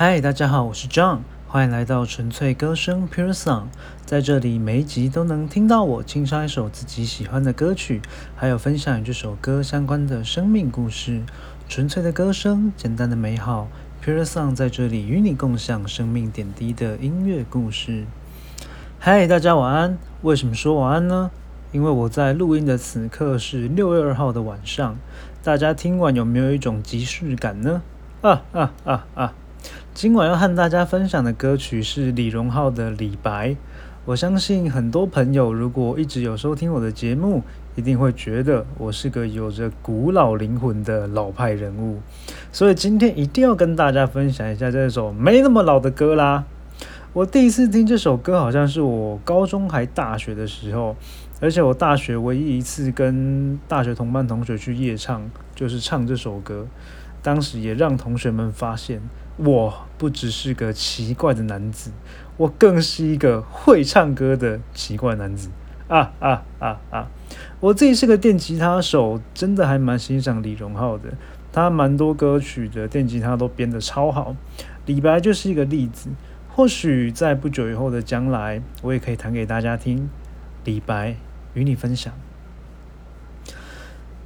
嗨，大家好，我是 John，欢迎来到纯粹歌声 Pure Song。在这里，每一集都能听到我清唱一首自己喜欢的歌曲，还有分享与这首歌相关的生命故事。纯粹的歌声，简单的美好，Pure Song 在这里与你共享生命点滴的音乐故事。嗨，大家晚安。为什么说晚安呢？因为我在录音的此刻是六月二号的晚上。大家听完有没有一种即视感呢？啊啊啊啊！今晚要和大家分享的歌曲是李荣浩的《李白》。我相信很多朋友如果一直有收听我的节目，一定会觉得我是个有着古老灵魂的老派人物。所以今天一定要跟大家分享一下这首没那么老的歌啦。我第一次听这首歌，好像是我高中还大学的时候，而且我大学唯一一次跟大学同班同学去夜唱，就是唱这首歌。当时也让同学们发现。我不只是个奇怪的男子，我更是一个会唱歌的奇怪男子啊啊啊啊！我自己是个电吉他手，真的还蛮欣赏李荣浩的，他蛮多歌曲的电吉他都编得超好。李白就是一个例子，或许在不久以后的将来，我也可以弹给大家听。李白与你分享。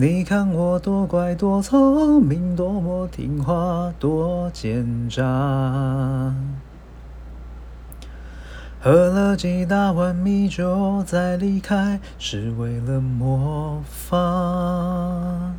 你看我多乖多聪明，多么听话多奸诈。喝了几大碗米酒再离开，是为了模仿。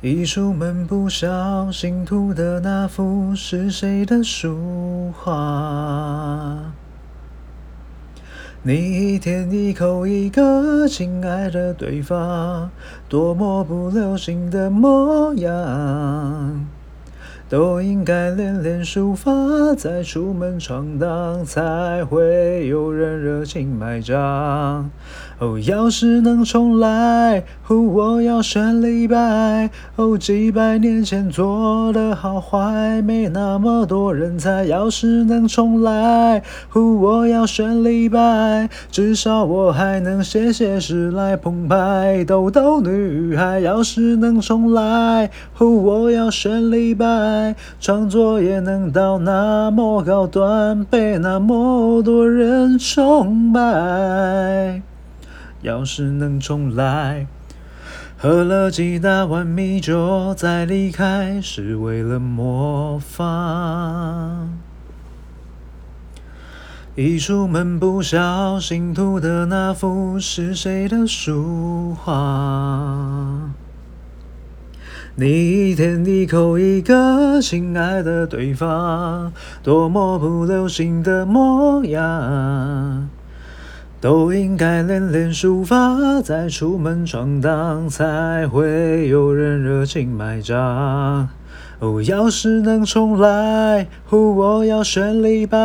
一出门不小心涂的那幅是谁的书画？你一天一口一个亲爱的对方，多么不流行的模样，都应该练练书法，再出门闯荡，才会有人热情买账。哦，要是能重来，我要选李白。哦，几百年前做的好坏，没那么多人猜。要是能重来，我要选李白。至少我还能写写诗来澎湃，逗逗女孩。要是能重来，我要选李白。创作也能到那么高端，被那么多人崇拜。要是能重来，喝了几大碗米酒再离开，是为了模仿。一出门不小心涂的那幅是谁的书画？你一天一口一个亲爱的对方，多么不流行的模样。都应该练练书法，再出门闯荡，才会有人热情买账。哦，要是能重来，哦我要选李白。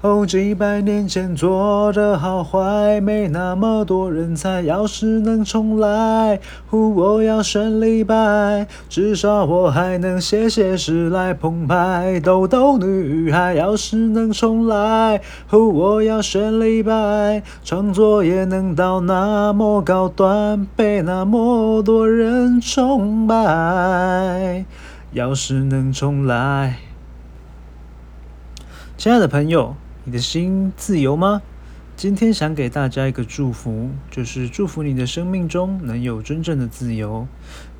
哦，几百年前做的好坏，没那么多人猜。要是能重来，哦我要选李白。至少我还能写写诗来澎湃，逗逗女孩。要是能重来，哦我要选李白。创作也能到那么高端，被那么多人崇拜。要是能重来，亲爱的朋友，你的心自由吗？今天想给大家一个祝福，就是祝福你的生命中能有真正的自由，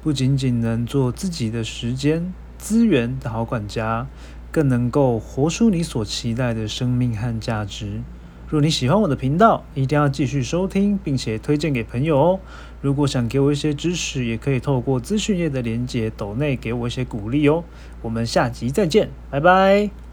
不仅仅能做自己的时间资源的好管家，更能够活出你所期待的生命和价值。如果你喜欢我的频道，一定要继续收听，并且推荐给朋友哦。如果想给我一些支持，也可以透过资讯页的连接抖内给我一些鼓励哦。我们下集再见，拜拜。